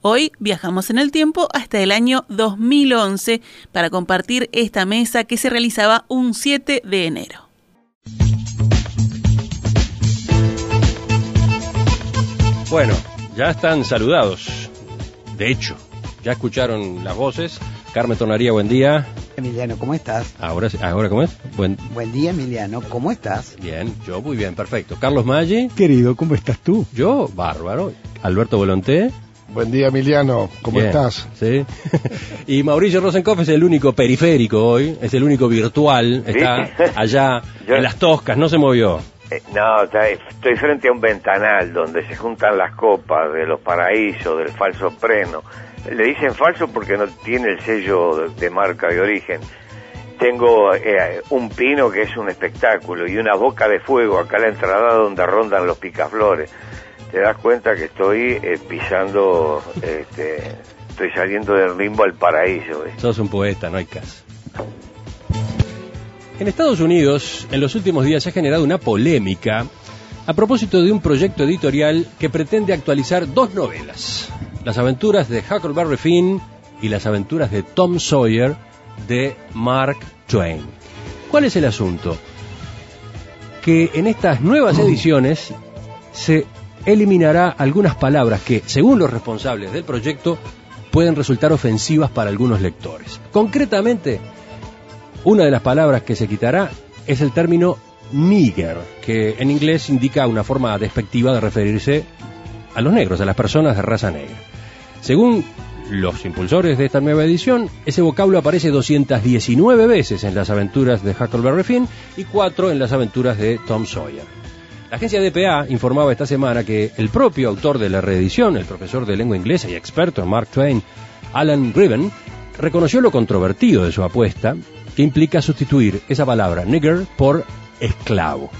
Hoy viajamos en el tiempo hasta el año 2011 para compartir esta mesa que se realizaba un 7 de enero. Bueno, ya están saludados. De hecho, ya escucharon las voces. Carmen Tonaría, buen día. Emiliano, ¿cómo estás? Ahora, ahora ¿cómo es? Buen... buen día, Emiliano, ¿cómo estás? Bien, yo muy bien, perfecto. Carlos Maggi. Querido, ¿cómo estás tú? Yo, bárbaro. Alberto Volonté. Buen día, Emiliano. ¿Cómo estás? Sí. y Mauricio Rosenkopf es el único periférico hoy, es el único virtual. Está allá en las Toscas, no se movió. Eh, no, estoy frente a un ventanal donde se juntan las copas de los paraísos, del falso preno. Le dicen falso porque no tiene el sello de marca de origen. Tengo eh, un pino que es un espectáculo y una boca de fuego acá a la entrada donde rondan los picaflores. Te das cuenta que estoy eh, pisando, este, estoy saliendo del limbo al paraíso. Sos un poeta, no hay caso. En Estados Unidos, en los últimos días se ha generado una polémica a propósito de un proyecto editorial que pretende actualizar dos novelas, Las aventuras de Huckleberry Finn y Las aventuras de Tom Sawyer de Mark Twain. ¿Cuál es el asunto? Que en estas nuevas ediciones se eliminará algunas palabras que, según los responsables del proyecto, pueden resultar ofensivas para algunos lectores. Concretamente, una de las palabras que se quitará es el término nigger, que en inglés indica una forma despectiva de referirse a los negros, a las personas de raza negra. Según los impulsores de esta nueva edición, ese vocablo aparece 219 veces en las aventuras de Huckleberry Finn y 4 en las aventuras de Tom Sawyer. La agencia DPA informaba esta semana que el propio autor de la reedición, el profesor de lengua inglesa y experto Mark Twain, Alan Griven, reconoció lo controvertido de su apuesta que implica sustituir esa palabra nigger por esclavo.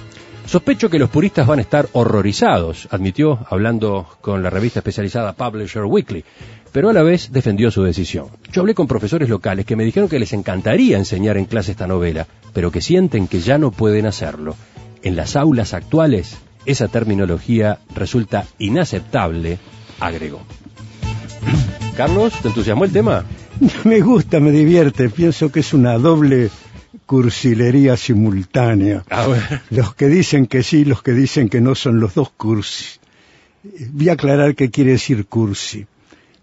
Sospecho que los puristas van a estar horrorizados, admitió hablando con la revista especializada Publisher Weekly, pero a la vez defendió su decisión. Yo hablé con profesores locales que me dijeron que les encantaría enseñar en clase esta novela, pero que sienten que ya no pueden hacerlo. En las aulas actuales, esa terminología resulta inaceptable, agregó. Carlos, ¿te entusiasmó el tema? Me gusta, me divierte. Pienso que es una doble cursilería simultánea. Los que dicen que sí, los que dicen que no son los dos cursi. Voy a aclarar qué quiere decir cursi.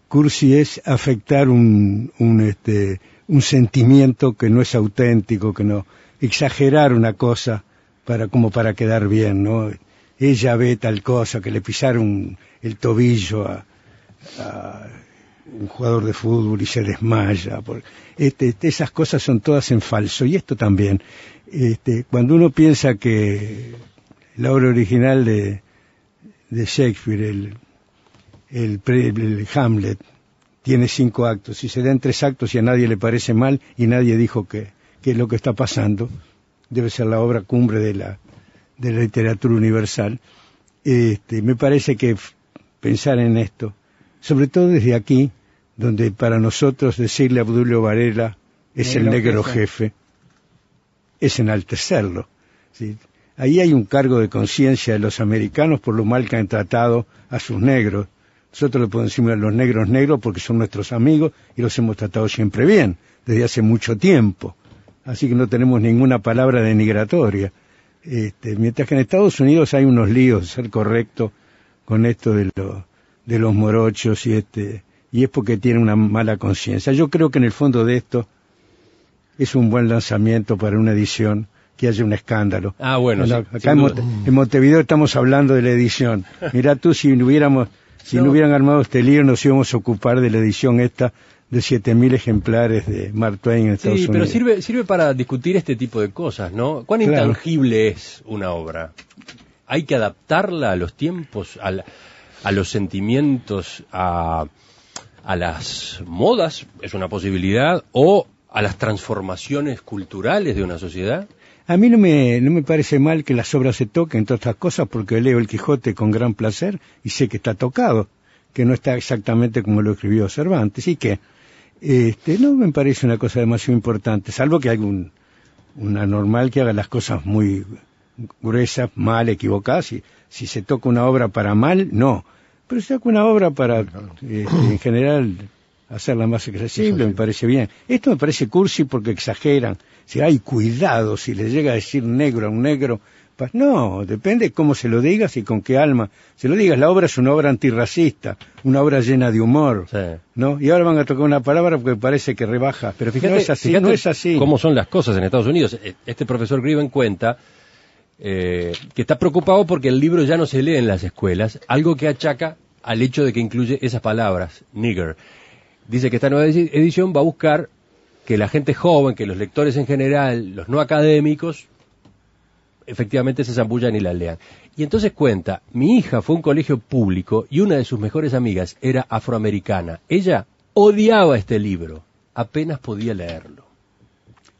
Cursi es afectar un, un, este, un sentimiento que no es auténtico, que no exagerar una cosa para como para quedar bien, ¿no? Ella ve tal cosa, que le pisaron el tobillo a un jugador de fútbol y se desmaya. Este, este, esas cosas son todas en falso. Y esto también. Este, cuando uno piensa que la obra original de, de Shakespeare, el, el, Hamlet, tiene cinco actos y se dan tres actos y a nadie le parece mal y nadie dijo que, que lo que está pasando debe ser la obra cumbre de la, de la literatura universal. Este, me parece que pensar en esto sobre todo desde aquí, donde para nosotros decirle a Abdulio Varela es el negro jefe. es enaltecerlo. Ahí hay un cargo de conciencia de los americanos por lo mal que han tratado a sus negros. Nosotros le podemos decir a los negros negros porque son nuestros amigos y los hemos tratado siempre bien, desde hace mucho tiempo. Así que no tenemos ninguna palabra denigratoria. Este, mientras que en Estados Unidos hay unos líos, ser correcto, con esto de los de los morochos y este y es porque tiene una mala conciencia. Yo creo que en el fondo de esto es un buen lanzamiento para una edición que haya un escándalo. Ah, bueno. acá en, Montevideo estamos hablando de la edición. Mirá tú si hubiéramos si no. hubieran armado este lío nos íbamos a ocupar de la edición esta de 7.000 ejemplares de Mark Twain en Estados sí, pero sirve, sirve para discutir este tipo de cosas, ¿no? ¿Cuán intangible es una obra? Hay que adaptarla a los tiempos, a la, a los sentimientos, a, a las modas, es una posibilidad, o a las transformaciones culturales de una sociedad? A mí no me, no me parece mal que las obras se toquen, entre otras cosas, porque leo El Quijote con gran placer y sé que está tocado, que no está exactamente como lo escribió Cervantes, y que este, no me parece una cosa demasiado importante, salvo que hay un, una normal que haga las cosas muy gruesas, mal, equivocadas. Si, si se toca una obra para mal, no. Pero se toca una obra para, este, en general, hacerla más accesible, me parece bien. Esto me parece cursi porque exageran. Si hay cuidado, si le llega a decir negro a un negro, no, depende cómo se lo digas y con qué alma se lo digas. La obra es una obra antirracista, una obra llena de humor, ¿no? Y ahora van a tocar una palabra porque parece que rebaja. Pero fíjate, no es así, no es así. cómo son las cosas en Estados Unidos. E, este profesor Griven cuenta eh, que está preocupado porque el libro ya no se lee en las escuelas, algo que achaca al hecho de que incluye esas palabras, nigger. Dice que esta nueva edición va a buscar que la gente joven, que los lectores en general, los no académicos, efectivamente se zambullan y la lean. Y entonces cuenta, mi hija fue a un colegio público y una de sus mejores amigas era afroamericana. Ella odiaba este libro, apenas podía leerlo.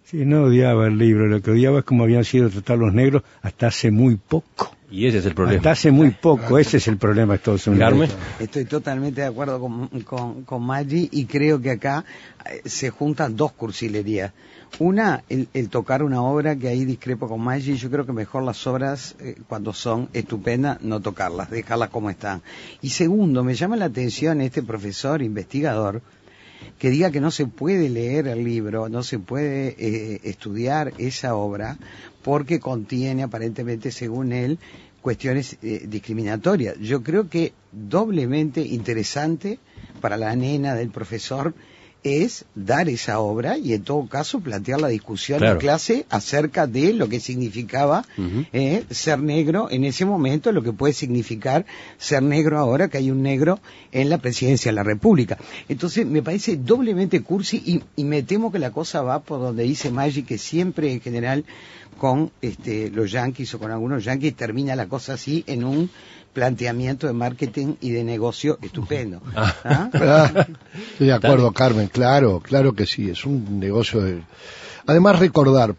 Sí, no odiaba el libro, lo que odiaba es cómo habían sido tratados los negros hasta hace muy poco. Y ese es el problema. Hasta hace muy poco, ese es el problema de Estados Unidos. Estoy totalmente de acuerdo con, con, con Maggi y creo que acá eh, se juntan dos cursilerías. Una, el, tocar una obra que ahí discrepo con Maggi, yo creo que mejor las obras eh, cuando son estupendas no tocarlas, dejarlas como están. Y segundo, me llama la atención este profesor investigador que diga que no se puede leer el libro, no se puede eh, estudiar esa obra porque contiene aparentemente, según él, cuestiones eh, discriminatorias. Yo creo que doblemente interesante para la nena del profesor es dar esa obra y en todo caso plantear la discusión en clase acerca de lo que significaba eh, ser negro. En ese momento, lo que puede significar ser negro ahora que hay un negro en la presidencia de la República. Entonces me parece doblemente cursi y, y me temo que la cosa va por donde dice Maggi que siempre en general con este, los yanquis o con algunos yanquis termina la cosa así en un planteamiento de marketing y de negocio estupendo. Ah. ¿Ah? Estoy de acuerdo, Carmen, claro, claro que sí, es un negocio de... Además, recordar,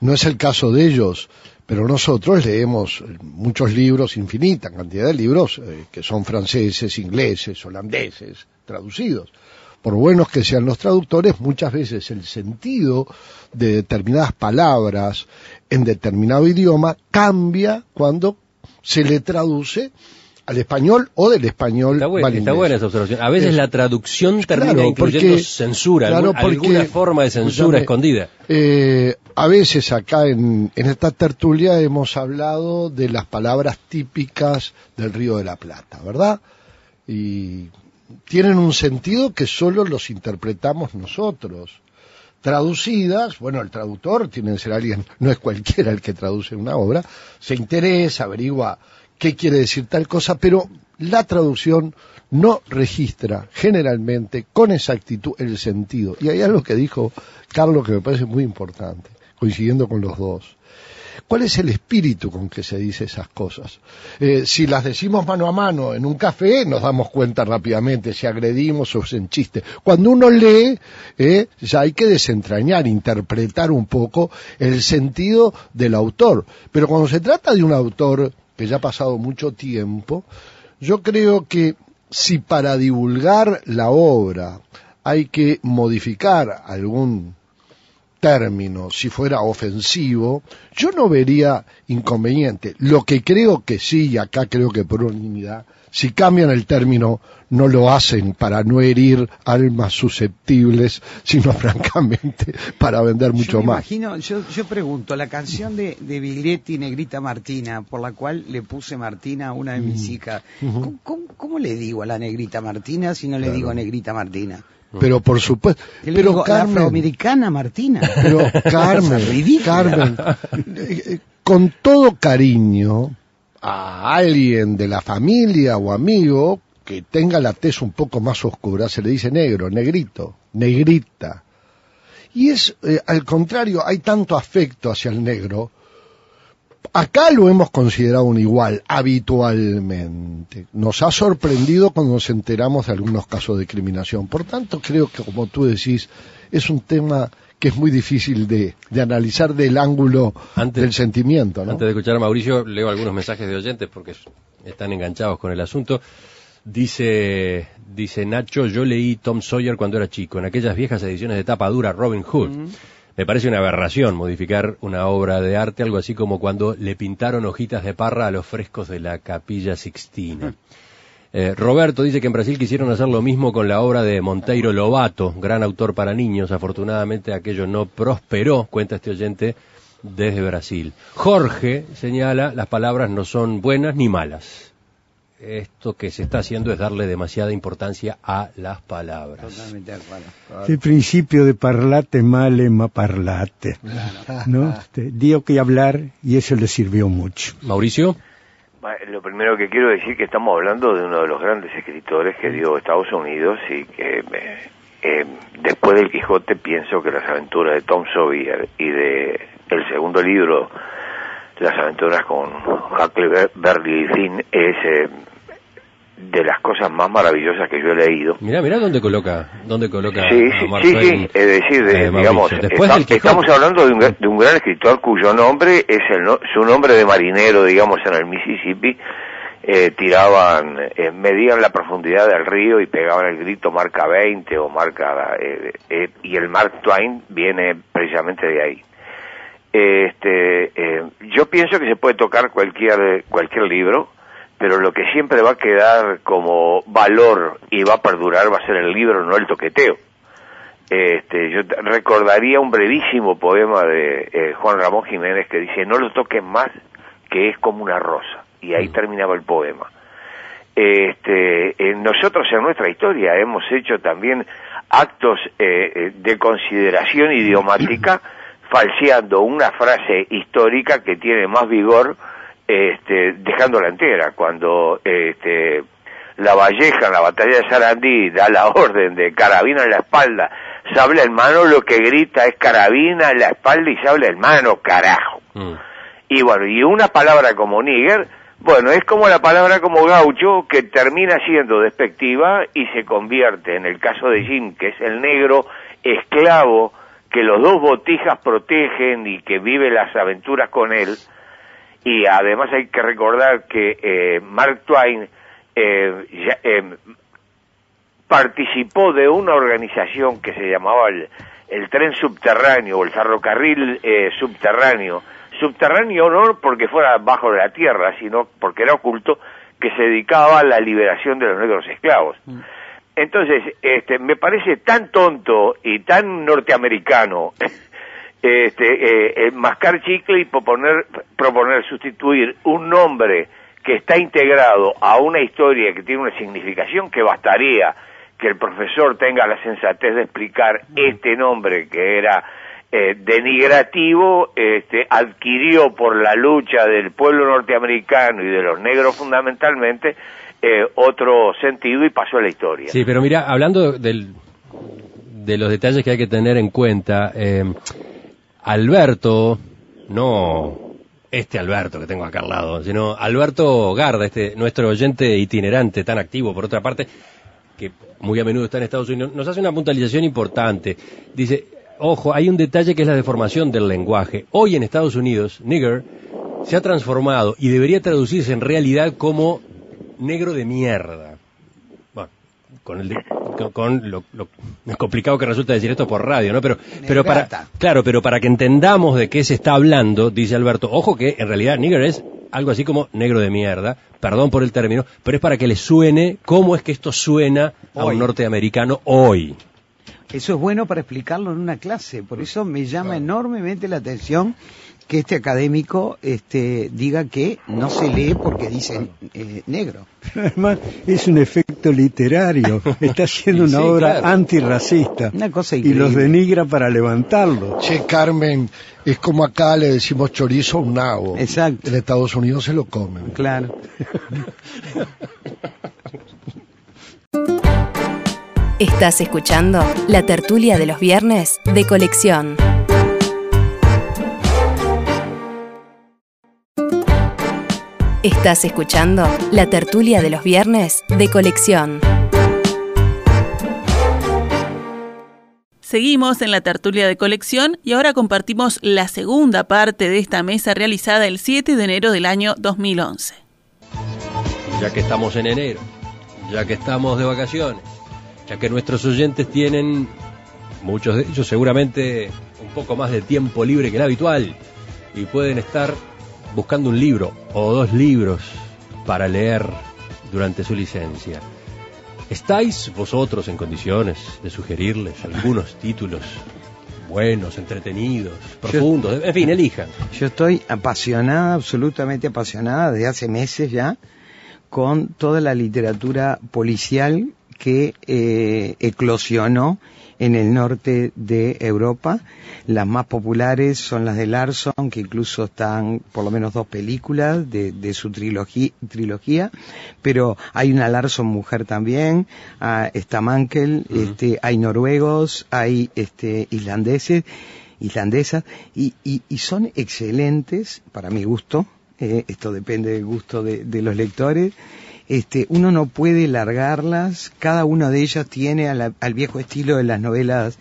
no es el caso de ellos, pero nosotros leemos muchos libros, infinita cantidad de libros, eh, que son franceses, ingleses, holandeses, traducidos. Por buenos que sean los traductores, muchas veces el sentido de determinadas palabras en determinado idioma cambia cuando se le traduce al español o del español está, buena, esa observación. A veces la traducción termina incluyendo censura, alguna forma de censura escondida. Eh, a veces acá en, en, esta tertulia hemos hablado de las palabras típicas del Río de la Plata, ¿verdad? Y tienen un sentido que solo los interpretamos nosotros traducidas, bueno, el traductor tiene que ser alguien, no es cualquiera el que traduce una obra, se interesa, averigua qué quiere decir tal cosa, pero la traducción no registra generalmente con exactitud el sentido. Y hay algo que dijo Carlos que me parece muy importante, coincidiendo con los dos. ¿Cuál es el espíritu con que se dice esas cosas? Eh, si las decimos mano a mano en un café, nos damos cuenta rápidamente si agredimos o es en chiste. Cuando uno lee, eh, ya hay que desentrañar, interpretar un poco el sentido del autor. Pero cuando se trata de un autor que ya ha pasado mucho tiempo, yo creo que si para divulgar la obra hay que modificar algún término, si fuera ofensivo, yo no vería inconveniente. Lo que creo que sí, y acá creo que por unanimidad, si cambian el término, no lo hacen para no herir almas susceptibles, sino francamente para vender mucho yo me más. Imagino, yo, yo pregunto, la canción de, de Biglietti Negrita Martina, por la cual le puse Martina a una de mis mm. hijas, ¿cómo, le digo a la Negrita Martina si no le digo Negrita Martina? Pero por supuesto. Pero Carmen, afroamericana Martina. Pero Carmen, Carmen, eh, con todo cariño a alguien de la familia o amigo que tenga la tez un poco más oscura, se le dice negro, negrito, negrita. Y es, eh, al contrario, hay tanto afecto hacia el negro, acá lo hemos considerado un igual, habitualmente. Nos ha sorprendido cuando nos enteramos de algunos casos de discriminación. Por tanto, creo que, como tú decís, es un tema que es muy difícil de, analizar del ángulo del sentimiento. Antes de escuchar a Mauricio, leo algunos mensajes de oyentes porque están enganchados con el asunto. Dice, dice Nacho, yo leí Tom Sawyer cuando era chico, en aquellas viejas ediciones de tapa dura Robin Hood. Me parece una aberración modificar una obra de arte, algo así como cuando le pintaron hojitas de parra a los frescos de la capilla Sixtina. Eh, Roberto dice que en Brasil quisieron hacer lo mismo con la obra de Monteiro Lobato, gran autor para niños. Afortunadamente aquello no prosperó, cuenta este oyente desde Brasil. Jorge señala, las palabras no son buenas ni malas esto que se está haciendo es darle demasiada importancia a las palabras. Totalmente El principio de parlate male ma parlate. ¿no? Este, dio que hablar y eso le sirvió mucho. Mauricio. Lo primero que quiero decir es que estamos hablando de uno de los grandes escritores que dio Estados Unidos y que eh, después del Quijote pienso que las aventuras de Tom Sawyer y de el segundo libro las aventuras con Huckleberry Finn es eh, de las cosas más maravillosas que yo he leído. Mira, mira dónde coloca, dónde coloca. Sí, sí, sí, es decir, digamos, estamos hablando de un, de un, gran escritor cuyo nombre es el su nombre de marinero, digamos, en el Mississippi. Eh, tiraban, eh, medían la profundidad del río y pegaban el grito marca 20 o marca eh, eh, y el Mark Twain viene precisamente de ahí. Este, yo pienso que se puede tocar cualquier cualquier libro pero lo que siempre va a quedar como valor y va a perdurar va a ser el libro, no el toqueteo. Este, yo recordaría un brevísimo poema de eh, Juan Ramón Jiménez que dice, no lo toques más, que es como una rosa. Y ahí mm. terminaba el poema. Este, nosotros en nuestra historia hemos hecho también actos eh, eh, de consideración idiomática, falseando una frase histórica que tiene más vigor este, dejándola entera. Cuando este, la Valleja en la batalla de Sarandí da la orden de carabina en la espalda, sable en mano, lo que grita es carabina en la espalda y sable en mano, carajo. Mm. Y bueno, y una palabra como nigger, bueno, es como la palabra como gaucho que termina siendo despectiva y se convierte, en el caso de Jim, que es el negro esclavo que los dos botijas protegen y que vive las aventuras con él, y además hay que recordar que eh, Mark Twain eh, eh, participó de una organización que se llamaba el, tren subterráneo o el ferrocarril subterráneo. Subterráneo no porque fuera bajo la tierra, sino porque era oculto, que se dedicaba a la liberación de los negros esclavos. Mm. Entonces, este, me parece tan tonto y tan norteamericano este, eh, eh, mascar chicle y proponer, proponer sustituir un nombre que está integrado a una historia que tiene una significación que bastaría que el profesor tenga la sensatez de explicar este nombre que era eh, denigrativo, este, adquirió por la lucha del pueblo norteamericano y de los negros fundamentalmente eh, otro sentido y pasó a la historia. Sí, pero mira, hablando de los detalles que hay que tener en cuenta, eh, Alberto, no este Alberto que tengo acá al lado, sino Alberto Garda, este nuestro oyente itinerante tan activo por otra parte, que muy a menudo está en Estados Unidos, nos hace una puntualización importante. Dice, ojo, hay un detalle que es la deformación del lenguaje. Hoy en Estados Unidos, nigger se ha transformado y debería traducirse en realidad como negro de mierda con, el, con lo, complicado que resulta decir esto por radio, ¿no? Pero, pero para, claro, pero para que entendamos de qué se está hablando, dice Alberto, ojo que en realidad nigger es algo así como negro de mierda, perdón por el término, pero es para que le suene cómo es que esto suena a un norteamericano hoy. Eso es bueno para explicarlo en una clase, por eso me llama enormemente la atención que este académico este, diga que no se lee porque dice eh, negro. Además, es un efecto literario. Está haciendo una obra antirracista. Una cosa Y los denigra para levantarlo. Che, Carmen, es como acá le decimos chorizo a un nabo. Exacto. En Estados Unidos se lo comen. Claro. Estás escuchando la tertulia de los viernes de colección. Estás escuchando la tertulia de los viernes de colección. Seguimos en la tertulia de colección y ahora compartimos la segunda parte de esta mesa realizada el 7 de enero del año 2011. Ya que estamos en enero, ya que estamos de vacaciones, ya que nuestros oyentes tienen, muchos de ellos seguramente, un poco más de tiempo libre que el habitual y pueden estar buscando un libro o dos libros para leer durante su licencia. ¿Estáis vosotros en condiciones de sugerirles algunos títulos buenos, entretenidos, profundos? en fin, elijan. Yo estoy apasionada, absolutamente apasionada, desde hace meses ya, con toda la literatura policial que eh, eclosionó en el norte de Europa. Las más populares son las de Larson, que incluso están por lo menos dos películas de, su trilogía, pero hay una Larson mujer también, ah, está Mankel, este, hay noruegos, hay este, islandeses, islandesas, y, son excelentes, para mi gusto, eh, esto depende del gusto de los lectores, este, uno no puede largarlas, cada una de ellas tiene al viejo estilo de las novelas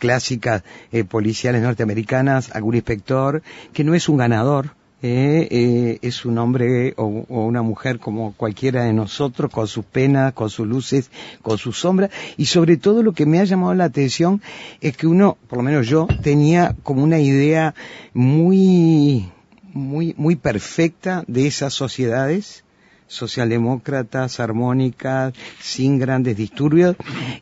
clásicas eh, policiales norteamericanas, algún inspector, que no es un ganador, eh, eh, es un hombre o, una mujer como cualquiera de nosotros, con sus penas, con sus luces, con sus sombras, y sobre todo lo que me ha llamado la atención es que uno, por lo menos yo, tenía como una idea muy, muy, muy perfecta de esas sociedades, socialdemócratas, armónicas, sin grandes disturbios,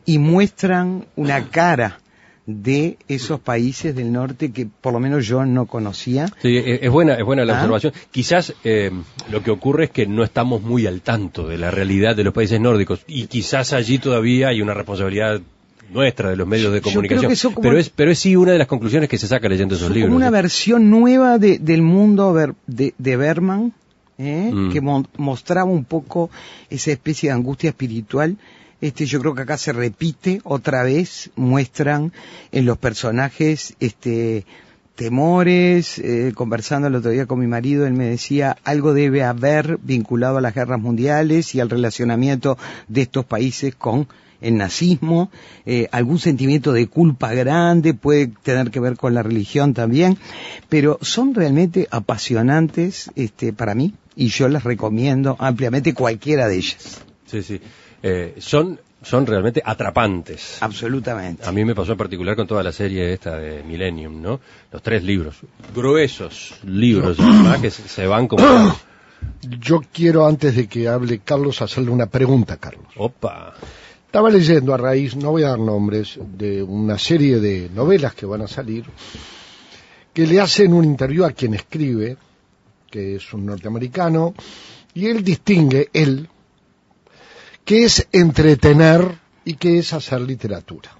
y muestran una cara de esos países del norte que por lo menos yo no conocía. Sí, es buena, es buena la ¿Ah? observación. Quizás eh, lo que ocurre es que no estamos muy al tanto de la realidad de los países nórdicos y quizás allí todavía hay una responsabilidad nuestra de los medios de comunicación. pero es pero es sí una de las conclusiones que se saca leyendo esos libros. Como una versión nueva del mundo de, de Berman ¿eh? Mm. que mostraba un poco esa especie de angustia espiritual. Este, yo creo que acá se repite otra vez, muestran en los personajes, este, temores, eh, conversando el otro día con mi marido, él me decía, algo debe haber vinculado a las guerras mundiales y al relacionamiento de estos países con el nazismo, eh, algún sentimiento de culpa grande, puede tener que ver con la religión también, pero son realmente apasionantes este, para mí y yo las recomiendo ampliamente cualquiera de ellas. Sí, sí. Eh, son son realmente atrapantes. Absolutamente. A mí me pasó en particular con toda la serie esta de Millennium, ¿no? Los tres libros, gruesos libros, que se van como... Yo quiero, antes de que hable Carlos, hacerle una pregunta, Carlos. Opa. Estaba leyendo a raíz, no voy a dar nombres, de una serie de novelas que van a salir, que le hacen un interview a quien escribe, que es un norteamericano, y él distingue, él, qué es entretener y qué es hacer literatura.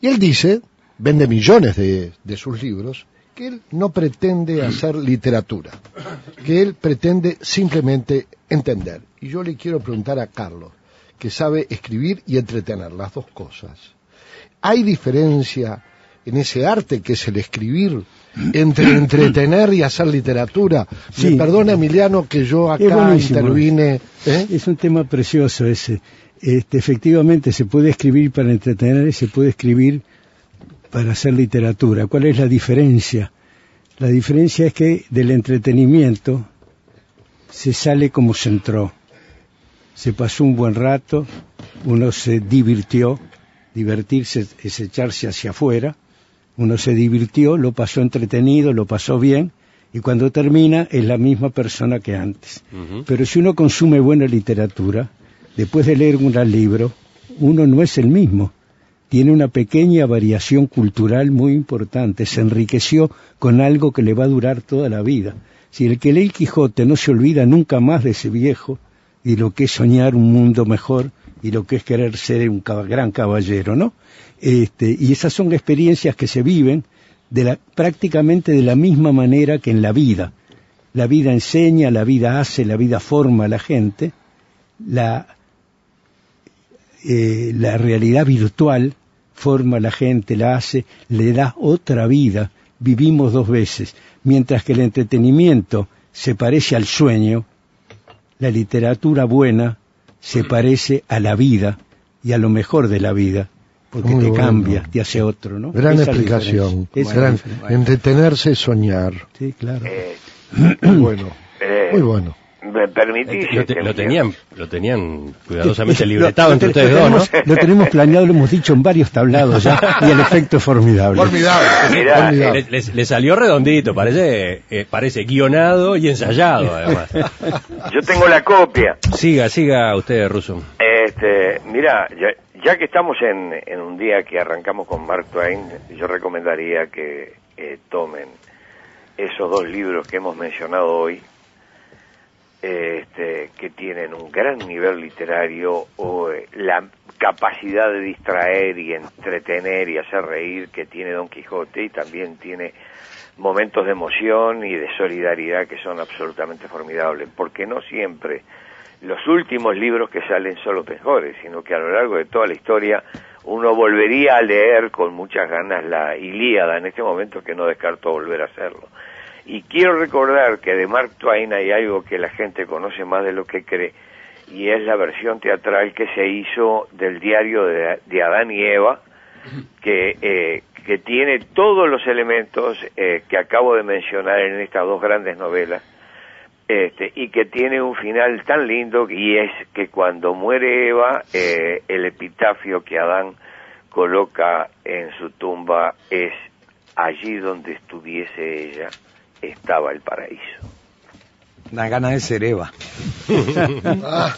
Y él dice, vende millones de, de sus libros, que él no pretende hacer literatura, que él pretende simplemente entender. Y yo le quiero preguntar a Carlos, que sabe escribir y entretener, las dos cosas. ¿Hay diferencia en ese arte que es el escribir entre entretener y hacer literatura? Me perdona Emiliano que yo acá intervine. ¿eh? Es un tema precioso ese. Este, efectivamente se puede escribir para entretener y se puede escribir para hacer literatura. ¿Cuál es la diferencia? La diferencia es que del entretenimiento se sale como se entró se pasó un buen rato, uno se divirtió, divertirse es echarse hacia afuera, uno se divirtió, lo pasó entretenido, lo pasó bien, y cuando termina es la misma persona que antes. Pero si uno consume buena literatura, después de leer un gran libro, uno no es el mismo. Tiene una pequeña variación cultural muy importante, se enriqueció con algo que le va a durar toda la vida. Si el que lee el Quijote no se olvida nunca más de ese viejo, y lo que es soñar un mundo mejor y lo que es querer ser un gran caballero, ¿no? Este, y esas son experiencias que se viven de la, prácticamente de la misma manera que en la vida. La vida enseña, la vida hace, la vida forma a la gente. La, eh, la realidad virtual forma a la gente, la hace, le da otra vida. Vivimos dos veces. Mientras que el entretenimiento se parece al sueño, la literatura buena se parece a la vida y a lo mejor de la vida, porque Muy te bueno. cambia, te hace otro, ¿no? Gran Esa explicación. Gran- diferencia. Entretenerse y soñar. Sí, claro. Eh, Muy bueno. eh, Muy bueno. ¿Me permitís? Lo, te- lo tenían, lo tenían cuidadosamente libretado lo entre te- ustedes dos, ¿no? Lo tenemos planeado, lo hemos dicho en varios tablados ya, y el efecto es formidable. Formidable. Mirá, Formidable. Le, le- le salió redondito, parece, eh, parece guionado y ensayado, además. Yo tengo la copia. Siga, siga usted, Russo. Este, mira, ya que estamos en, en un día que arrancamos con Mark Twain, yo recomendaría que eh, tomen esos dos libros que hemos mencionado hoy, este, que tienen un gran nivel literario o eh, la capacidad de distraer y entretener y hacer reír que tiene Don Quijote y también tiene momentos de emoción y de solidaridad que son absolutamente formidables, porque no siempre los últimos libros que salen son los mejores, sino que a lo largo de toda la historia uno volvería a leer con muchas ganas la Ilíada en este momento que no descarto volver a hacerlo. Y quiero recordar que de Mark Twain hay algo que la gente conoce más de lo que cree, y es la versión teatral que se hizo del diario de, de Adán y Eva, que, eh, que tiene todos los elementos eh, que acabo de mencionar en estas dos grandes novelas, este, y que tiene un final tan lindo y es que cuando muere Eva, eh, el epitafio que Adán coloca en su tumba es allí donde estuviese ella, estaba el paraíso. Da ganas de ser Eva.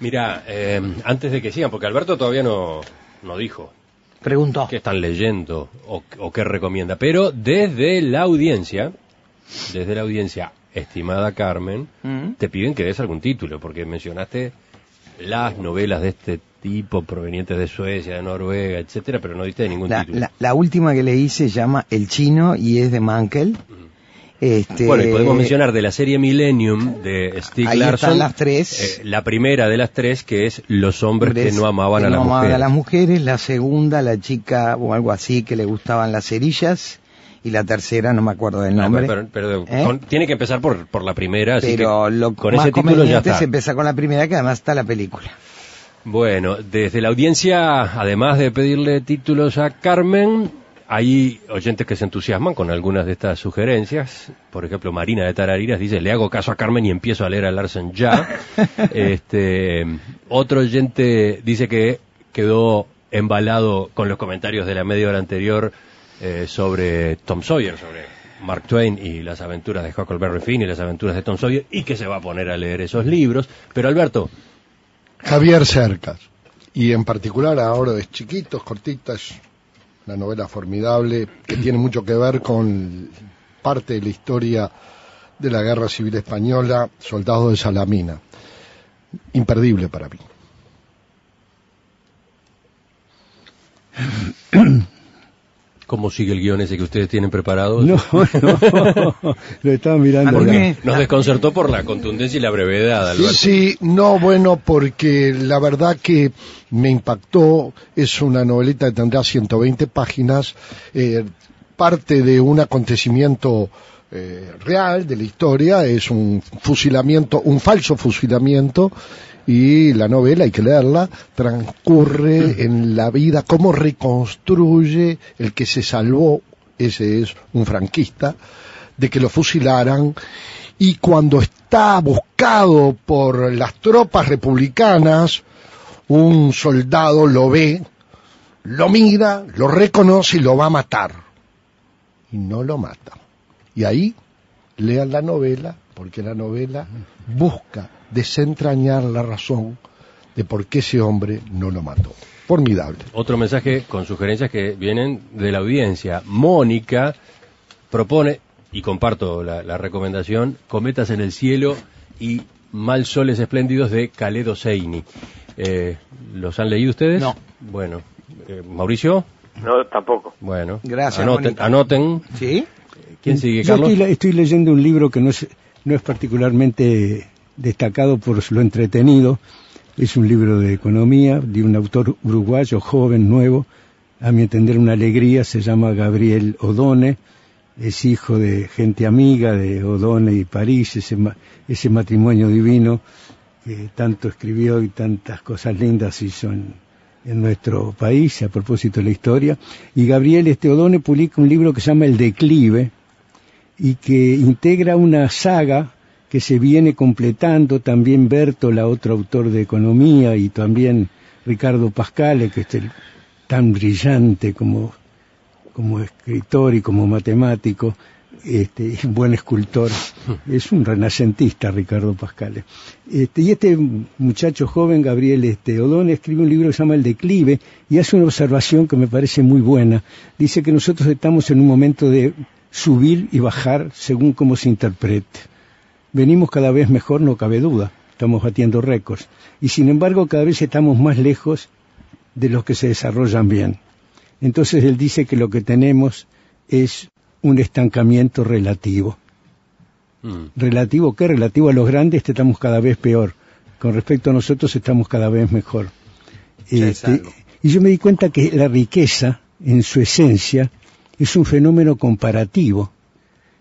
Mira, eh, antes de que sigan, porque Alberto todavía no, no dijo Preguntó. qué están leyendo o, o qué recomienda, pero desde la audiencia, desde la audiencia, estimada Carmen, Mm. te piden que des algún título, porque mencionaste las novelas de este tipo provenientes de Suecia, de Noruega, etcétera, pero no diste ningún La, título. la- la última que leí se llama El Chino y es de Mankel. Este, Bueno, y podemos mencionar de la serie Millennium de Stieg Ahí Larsson, están las tres. eh, la primera de las tres que es Los hombres que no amaban que a las no amaban mujeres. a las mujeres, la segunda, la chica o algo así que le gustaban las cerillas, y la tercera, no me acuerdo del Ah, nombre. pero, pero ¿Eh? con- tiene que empezar por, por la primera, así Pero que lo con más ese título ya está. se empieza con la primera, que además está la película. Bueno, desde la audiencia, además de pedirle títulos a Carmen, hay oyentes que se entusiasman con algunas de estas sugerencias. Por ejemplo, Marina de Tarariras dice, le hago caso a Carmen y empiezo a leer a Larsen ya. este, otro oyente dice que quedó embalado con los comentarios de la media hora anterior eh, sobre Tom Sawyer, sobre Mark Twain y las aventuras de Huckleberry Finn y las aventuras de Tom Sawyer, y que se va a poner a leer esos libros. Pero Alberto, Javier Cercas. Y en particular ahora de Chiquitos, Cortitas, una novela formidable que tiene mucho que ver con parte de la historia de la Guerra Civil Española, Soldados de Salamina. Imperdible para mí. ¿Cómo sigue el guion ese que ustedes tienen preparado? No, no, lo estaba mirando. ¿A mí acá. me- Nos desconcertó por la contundencia y la brevedad, Alberto. Sí, no, bueno, porque la verdad que me impactó, es una novelita que tendrá 120 páginas, eh, parte de un acontecimiento eh, real de la historia, es un fusilamiento, un falso fusilamiento, y la novela, hay que leerla, transcurre en la vida, cómo reconstruye el que se salvó, ese es un franquista, de que lo fusilaran, y cuando está buscado por las tropas republicanas, un soldado lo ve, lo mira, lo reconoce y lo va a matar. Y no lo mata. Y ahí lean la novela, porque la novela busca desentrañar la razón de por qué ese hombre no lo mató. Formidable. Otro mensaje con sugerencias que vienen de la audiencia. Mónica propone, y comparto la, la recomendación, Cometas en el cielo y Mal soles espléndidos de Khaled Hosseini. Eh, ¿Los han leído ustedes? No. Bueno, eh, Mauricio, No, tampoco. bueno. Gracias, Anoten, Mónica. anoten. ¿Sí? ¿Quién sigue, Yo Carlos? estoy, le- estoy leyendo un libro que no es, no es particularmente destacado por lo entretenido. Es un libro de economía de un autor uruguayo, joven, nuevo. A mi entender, una alegría. Se llama Gabriel Odone. es hijo de gente amiga de Odone y París, ese, ese matrimonio divino que tanto escribió y tantas cosas lindas hizo en, en nuestro país a propósito de la historia. Y Gabriel Esteodone publica un libro que se llama El Declive y que integra una saga que se viene completando, también Bertola, otro autor de economía, y también Ricardo Pascale, que es tan brillante como, como escritor y como matemático, este, un buen escultor, es un renacentista Ricardo Pascale. Este, y este muchacho joven, Gabriel este, Odón, escribe un libro que se llama El Declive y hace una observación que me parece muy buena. Dice que nosotros estamos en un momento de subir y bajar según cómo se interprete. Venimos cada vez mejor, no cabe duda, estamos batiendo récords. Y sin embargo cada vez estamos más lejos de los que se desarrollan bien. Entonces él dice que lo que tenemos es un estancamiento relativo. Mm. ¿Relativo qué? Relativo a los grandes estamos cada vez peor. Con respecto a nosotros estamos cada vez mejor. Este, y yo me di cuenta que la riqueza, en su esencia, es un fenómeno comparativo.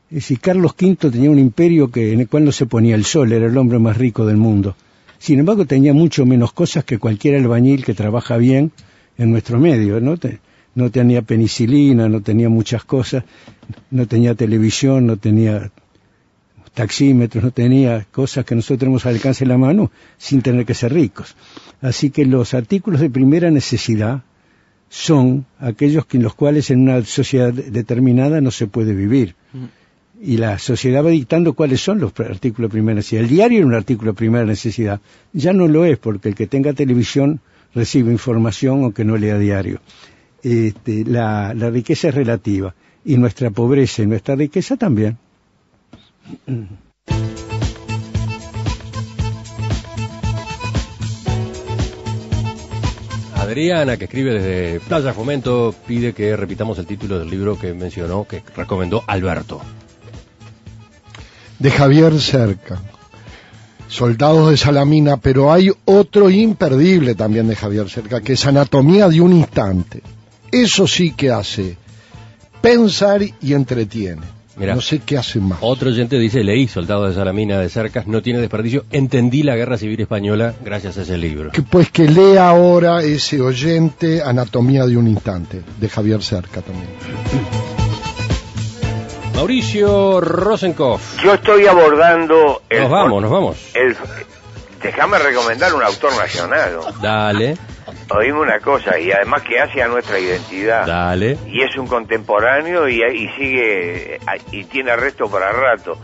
Es decir, Carlos V tenía un imperio que, en el cual no se ponía el sol, era el hombre más rico del mundo. Sin embargo, tenía mucho menos cosas que cualquier albañil que trabaja bien en nuestro medio, ¿no? no tenía penicilina, no tenía muchas cosas, no tenía televisión, no tenía taxímetros, no tenía cosas que nosotros tenemos al alcance de la mano sin tener que ser ricos. Así que los artículos de primera necesidad son aquellos en los cuales en una sociedad determinada no se puede vivir. Y la sociedad va dictando cuáles son los artículos de primera necesidad. El diario era un artículo de primera necesidad. Ya no lo es, porque el que tenga televisión recibe información aunque no lea diario este, la, riqueza es relativa y nuestra pobreza y nuestra riqueza también. Adriana, que escribe desde Playa Fomento, pide que repitamos el título del libro que mencionó, que recomendó Alberto. De Javier Cerca. Soldados de Salamina, pero hay otro imperdible también de Javier Cerca, que es Anatomía de un Instante. Eso sí que hace pensar y entretiene. no sé qué hace más. Otro oyente dice, leí Soldado de Salamina de Cercas, no tiene desperdicio, entendí la Guerra Civil Española gracias a ese libro. Que, pues que lea ahora ese oyente Anatomía de un Instante, de Javier Cerca también. Mauricio Rosenkopf. Yo estoy abordando... nos vamos, nos vamos. déjame recomendar un autor nacional. Dale oíme una cosa, y además que hace a nuestra identidad. Dale. Y es un contemporáneo y, y sigue, y tiene resto para rato.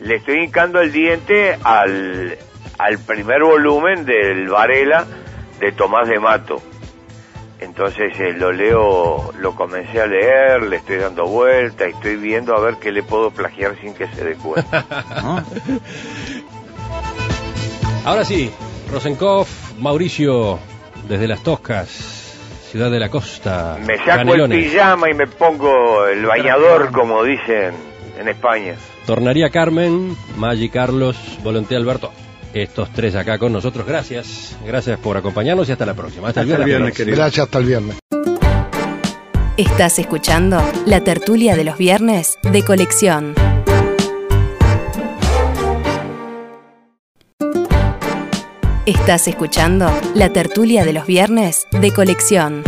Le estoy hincando el diente al, al primer volumen del Varela de Tomás de Mato. Entonces eh, lo leo, lo comencé a leer, le estoy dando vuelta y estoy viendo a ver qué le puedo plagiar sin que se dé cuenta. Ahora sí, Rosenkopf, Mauricio, desde las Toscas, ciudad de la costa. Me saco el pijama y me pongo el bañador, como dicen en España. Tornaría Carmen, Maggi Carlos, Volonté Alberto. Estos tres acá con nosotros. Gracias. Gracias por acompañarnos y hasta la próxima. Hasta, el viernes. Gracias, hasta el viernes. Estás escuchando la tertulia de los viernes de colección. Estás escuchando la tertulia de los viernes de colección.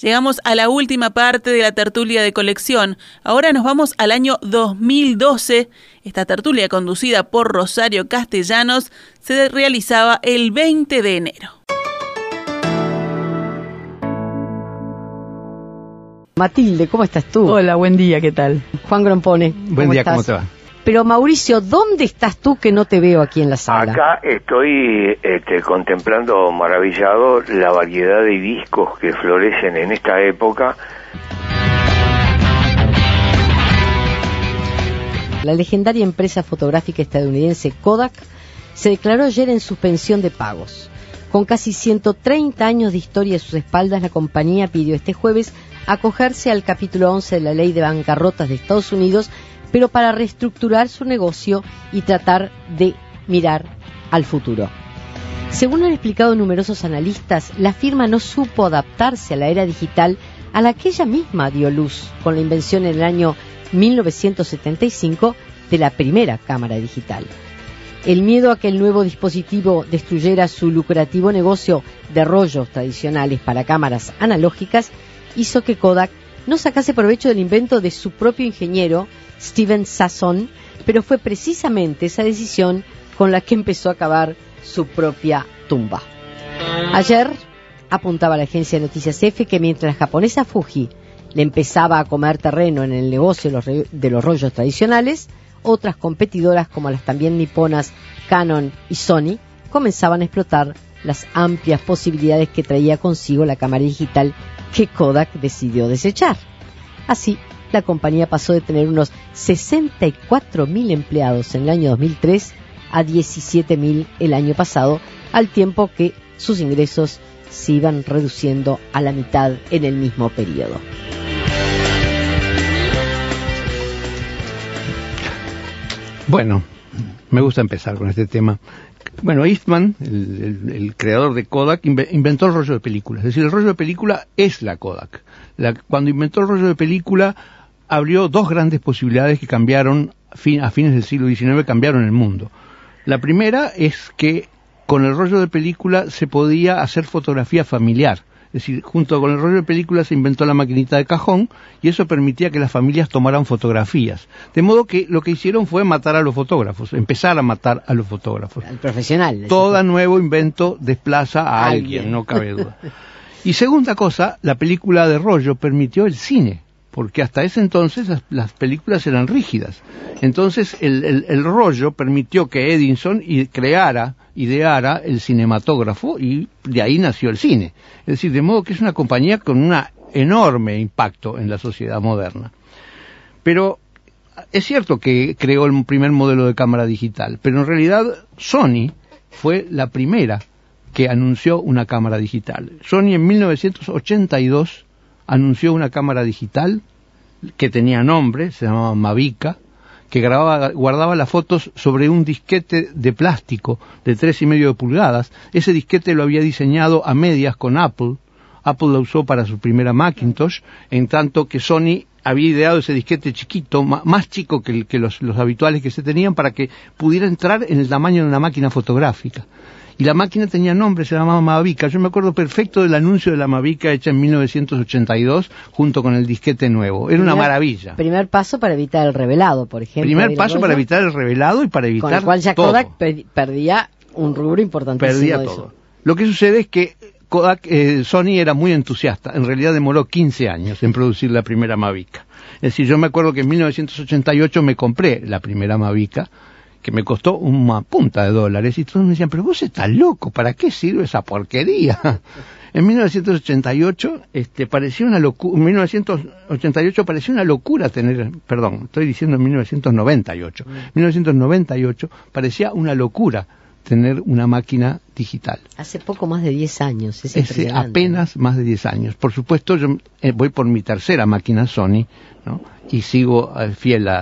Llegamos a la última parte de la tertulia de colección. Ahora nos vamos al año 2012. Esta tertulia conducida por Rosario Castellanos se realizaba el 20 de enero. Matilde, ¿cómo estás tú? Hola, buen día, ¿qué tal? Juan Grompone. Buen día, ¿cómo te va? Pero Mauricio, ¿dónde estás tú que no te veo aquí en la sala? Acá estoy este, contemplando maravillado la variedad de discos que florecen en esta época. La legendaria empresa fotográfica estadounidense Kodak se declaró ayer en suspensión de pagos. Con casi 130 años de historia a sus espaldas, la compañía pidió este jueves acogerse al capítulo 11 de la ley de bancarrotas de Estados Unidos pero para reestructurar su negocio y tratar de mirar al futuro. Según han explicado numerosos analistas, la firma no supo adaptarse a la era digital a la que ella misma dio luz con la invención en el año 1975 de la primera cámara digital. El miedo a que el nuevo dispositivo destruyera su lucrativo negocio de rollos tradicionales para cámaras analógicas hizo que Kodak no sacase provecho del invento de su propio ingeniero, Steven Sasson, pero fue precisamente esa decisión con la que empezó a acabar su propia tumba. Ayer apuntaba la agencia de noticias EFE que mientras la japonesa Fuji le empezaba a comer terreno en el negocio de los rollos tradicionales, otras competidoras como las también niponas Canon y Sony comenzaban a explotar las amplias posibilidades que traía consigo la cámara digital que Kodak decidió desechar. Así, la compañía pasó de tener unos 64.000 empleados en el año 2003 a 17.000 el año pasado, al tiempo que sus ingresos se iban reduciendo a la mitad en el mismo periodo. Bueno, me gusta empezar con este tema. Bueno, Eastman, el, creador de Kodak, inventó el rollo de película. Es decir, el rollo de película es la Kodak. cuando inventó el rollo de película, abrió dos grandes posibilidades que cambiaron, a fines del siglo XIX, cambiaron el mundo. La primera es que con el rollo de película se podía hacer fotografía familiar. Es decir, junto con el rollo de película se inventó la maquinita de cajón y eso permitía que las familias tomaran fotografías. De modo que lo que hicieron fue matar a los fotógrafos, empezar a matar a los fotógrafos. Al profesional. Todo nuevo invento desplaza a alguien no cabe duda. Y segunda cosa, la película de rollo permitió el cine porque hasta ese entonces las, películas eran rígidas. Entonces el, rollo permitió que Edison creara, ideara el cinematógrafo y de ahí nació el cine. Es decir, de modo que es una compañía con un enorme impacto en la sociedad moderna. Pero es cierto que creó el primer modelo de cámara digital, pero en realidad Sony fue la primera que anunció una cámara digital. Sony en 1982 anunció una cámara digital que tenía nombre, se llamaba Mavica, que grababa, guardaba las fotos sobre un disquete de plástico de tres y medio pulgadas. Ese disquete lo había diseñado a medias con Apple. Apple lo usó para su primera Macintosh, en tanto que Sony había ideado ese disquete chiquito, más chico que, los habituales que se tenían, para que pudiera entrar en el tamaño de una máquina fotográfica y la máquina tenía nombre, se llamaba Mavica. Yo me acuerdo perfecto del anuncio de la Mavica hecha en 1982 junto con el disquete nuevo. Era una maravilla. Primer paso para evitar el revelado, por ejemplo. Primer paso para evitar el revelado y para evitar Con el cual ya Kodak perdía un rubro importantísimo. Perdía todo. Lo que sucede es que Kodak, eh, Sony era muy entusiasta. En realidad demoró 15 años en producir la primera Mavica. Es decir, yo me acuerdo que en 1988 me compré la primera Mavica que me costó una punta de dólares, y todos me decían, pero vos estás loco, ¿para qué sirve esa porquería? En 1988 este, parecía una locura, en 1988 parecía una locura tener, perdón, estoy diciendo en 1998, 1998 mm. parecía una locura tener una máquina digital. Hace poco más de 10 años, es apenas más de 10 años. Por supuesto, yo eh, voy por mi tercera máquina Sony, ¿no? y sigo eh, fiel a,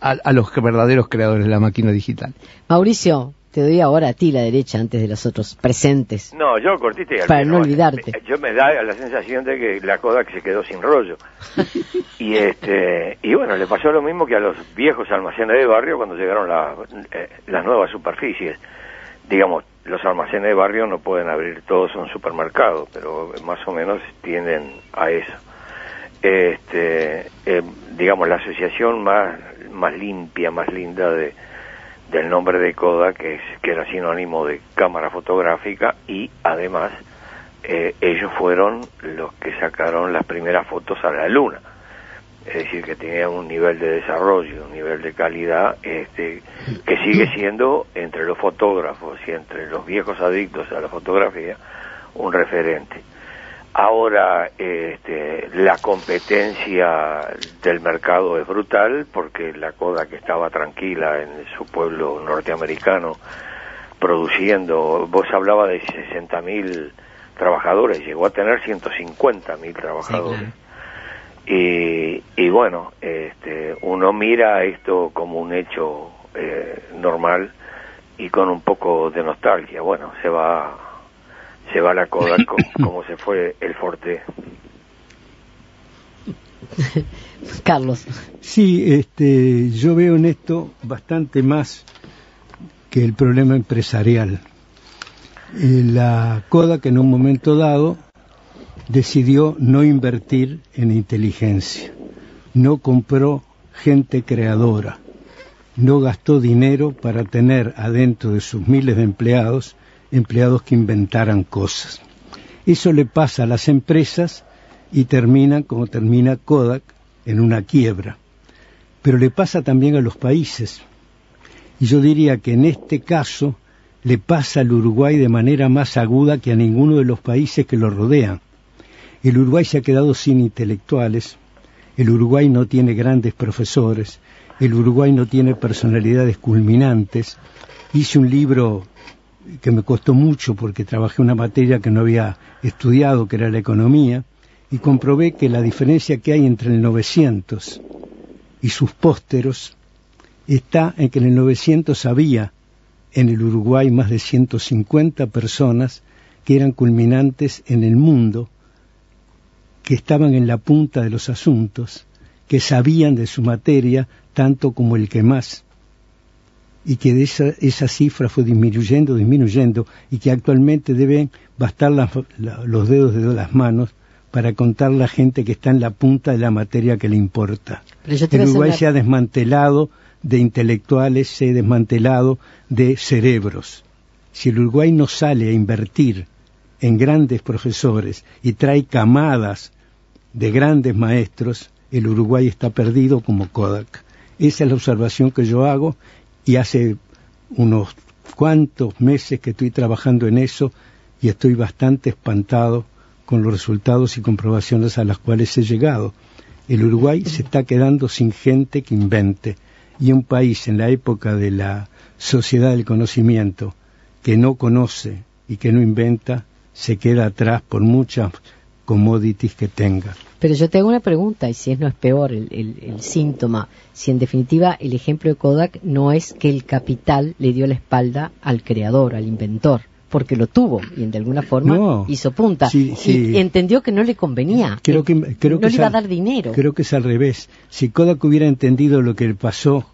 a, los verdaderos creadores de la máquina digital. Mauricio, te doy ahora a ti la derecha antes de los otros presentes. No, yo cortiste y Para no olvidarte. Yo me da la sensación de que la Kodak se quedó sin rollo. y este y bueno, le pasó lo mismo que a los viejos almacenes de barrio cuando llegaron eh, las nuevas superficies. Digamos, los almacenes de barrio no pueden abrir todos un supermercado, pero más o menos tienden a eso. Este, eh, digamos, la asociación más, más limpia, más linda de del nombre de Kodak, que, es, que era sinónimo de cámara fotográfica, y además eh, ellos fueron los que sacaron las primeras fotos a la luna. Es decir, que tenían un nivel de desarrollo, un nivel de calidad este, que sigue siendo entre los fotógrafos y entre los viejos adictos a la fotografía un referente. Ahora este, la competencia del mercado es brutal porque la Coda que estaba tranquila en su pueblo norteamericano produciendo, vos hablaba de 60.000 trabajadores, llegó a tener 150.000 trabajadores. y, y, bueno, este, uno mira esto como un hecho eh, normal y con un poco de nostalgia. Bueno, se va se va la coda como se fue el Forte. Carlos. Sí, este, yo veo en esto bastante más que el problema empresarial. Eh, la CODA que en un momento dado decidió no invertir en inteligencia, no compró gente creadora, no gastó dinero para tener adentro de sus miles de empleados empleados que inventaran cosas. Eso le pasa a las empresas y termina como termina Kodak en una quiebra. Pero le pasa también a los países. Y yo diría que en este caso le pasa al Uruguay de manera más aguda que a ninguno de los países que lo rodean. El Uruguay se ha quedado sin intelectuales, el Uruguay no tiene grandes profesores, el Uruguay no tiene personalidades culminantes. Hice un libro que me costó mucho porque trabajé una materia que no había estudiado, que era la economía, y comprobé que la diferencia que hay entre el 900 y sus pósteros está en que en el 900 había en el Uruguay más de 150 personas que eran culminantes en el mundo, que estaban en la punta de los asuntos, que sabían de su materia tanto como el que más, y que de esa, esa cifra fue disminuyendo, disminuyendo, y que actualmente deben bastar los dedos de las manos para contar la gente que está en la punta de la materia que le importa. El Uruguay se ha desmantelado de intelectuales, se ha desmantelado de cerebros. Si el Uruguay no sale a invertir en grandes profesores y trae camadas de grandes maestros, el Uruguay está perdido como Kodak. Esa es la observación que yo hago y hace unos cuantos meses que estoy trabajando en eso y estoy bastante espantado con los resultados y comprobaciones a las cuales he llegado. El Uruguay se está quedando sin gente que invente y un país en la época de la sociedad del conocimiento que no conoce y que no inventa se queda atrás por muchas commodities que tenga. Pero yo te hago una pregunta, y si es no es peor el, el, síntoma, si en definitiva el ejemplo de Kodak no es que el capital le dio la espalda al creador, al inventor, porque lo tuvo y de alguna forma hizo punta. Y entendió que no le convenía. Creo que, creo no que le iba a dar dinero. creo que es al revés. Si Kodak hubiera entendido lo que le pasó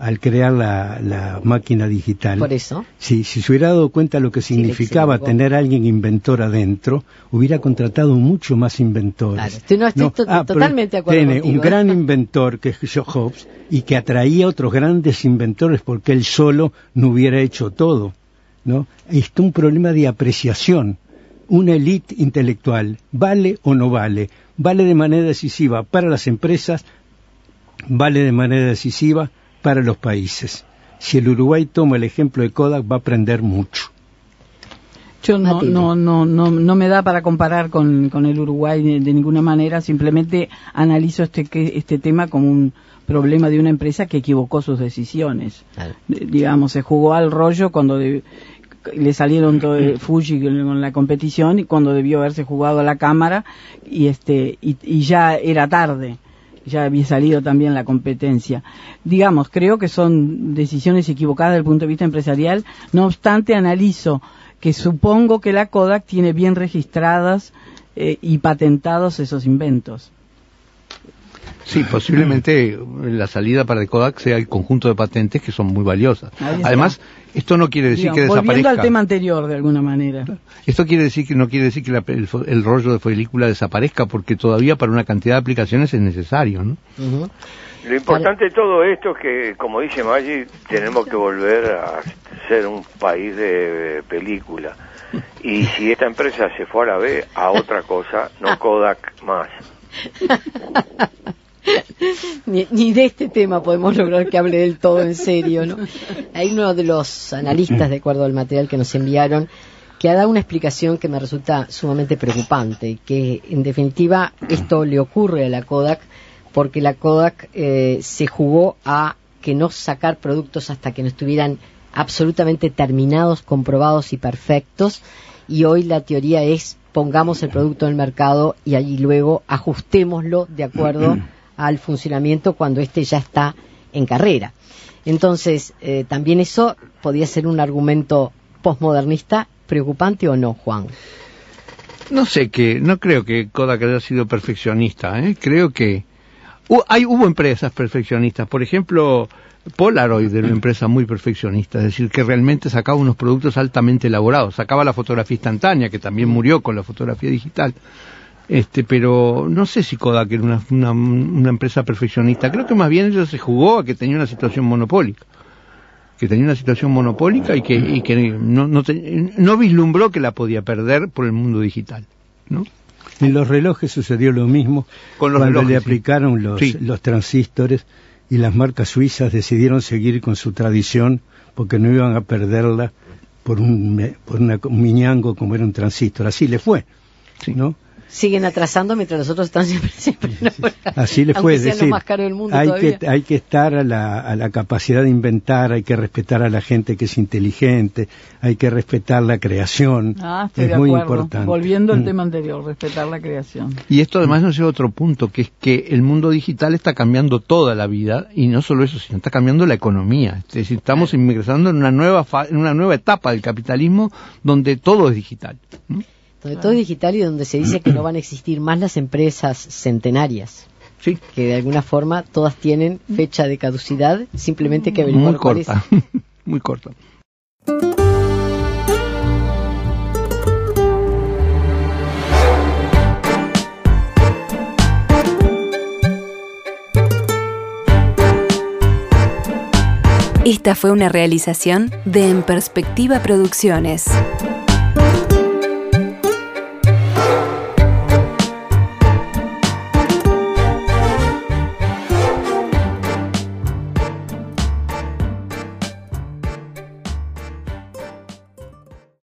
al crear la, máquina digital. Por eso. Si, si se hubiera dado cuenta lo que significaba tener a alguien inventor adentro, hubiera contratado mucho más inventores. Claro, no, estoy ah, totalmente de acuerdo Tiene un gran inventor que es Joe Hobbes y que atraía a otros grandes inventores porque él solo no hubiera hecho todo. ¿no? Está un problema de apreciación. Una élite intelectual, ¿vale o no vale? ¿Vale de manera decisiva para las empresas? ¿Vale de manera decisiva para los países. Si el Uruguay toma el ejemplo de Kodak va a aprender mucho. Yo no, no, no, no, no me da para comparar con, con el Uruguay de, ninguna manera, simplemente analizo este, este tema como un problema de una empresa que equivocó sus decisiones. Digamos, se jugó al rollo cuando le salieron todo Fuji con la competición y cuando debió haberse jugado a la cámara y, este, y ya era tarde ya había salido también la competencia. Digamos, creo que son decisiones equivocadas desde el punto de vista empresarial, no obstante analizo que supongo que la Kodak tiene bien registradas eh, y patentados esos inventos. Sí, posiblemente la salida para Kodak sea el conjunto de patentes que son muy valiosas. Además, esto no quiere decir que desaparezca. Volviendo al tema anterior, de alguna manera. Esto quiere decir que no quiere decir que el, rollo de película desaparezca, porque todavía para una cantidad de aplicaciones es necesario, ¿no? Lo importante de todo esto es que, como dice Maggi, tenemos que volver a ser un país de película. Y si esta empresa se fuera a B, a otra cosa, no Kodak más. ni, de este tema podemos lograr que hable del todo en serio, ¿no? Hay uno de los analistas, de acuerdo al material que nos enviaron, que ha dado una explicación que me resulta sumamente preocupante, que en definitiva esto le ocurre a la Kodak porque la Kodak eh, se jugó a que no sacar productos hasta que no estuvieran absolutamente terminados, comprobados y perfectos, y hoy la teoría es pongamos el producto en el mercado y allí luego ajustémoslo de acuerdo al funcionamiento cuando éste ya está en carrera. Entonces, eh, también eso podría ser un argumento postmodernista preocupante o no, Juan. No sé que, no creo que Kodak haya sido perfeccionista, ¿eh? creo que hay, hubo empresas perfeccionistas, por ejemplo, Polaroid era una empresa muy perfeccionista, es decir, que realmente sacaba unos productos altamente elaborados, sacaba la fotografía instantánea, que también murió con la fotografía digital, este, pero no sé si Kodak era una, una, empresa perfeccionista, creo que más bien ellos se jugó a que tenía una situación monopólica que tenía una situación monopólica y que, y que no, no, no vislumbró que la podía perder por el mundo digital, ¿no? En los relojes sucedió lo mismo Con los cuando le aplicaron los, los transistores y las marcas suizas decidieron seguir con su tradición porque no iban a perderla por un, por una, un miñango como era un transistor. Así le fue, ¿no? Siguen atrasando mientras nosotros estamos siempre, siempre Así le fue decir, más caro del mundo hay que hay que estar a la, a la capacidad de inventar, hay que respetar a la gente que es inteligente, hay que respetar la creación, ah, es muy importante. Volviendo al mm. tema anterior, respetar la creación. Y esto además nos lleva a otro punto, que es que el mundo digital está cambiando toda la vida y no solo eso, sino está cambiando la economía. Es decir, estamos ingresando en una nueva en una nueva etapa del capitalismo donde todo es digital donde todo es digital y donde se dice que no van a existir más las empresas centenarias. Sí. Que de alguna forma todas tienen fecha de caducidad, simplemente que Muy corta, muy corta. Esta fue una realización de En Perspectiva Producciones.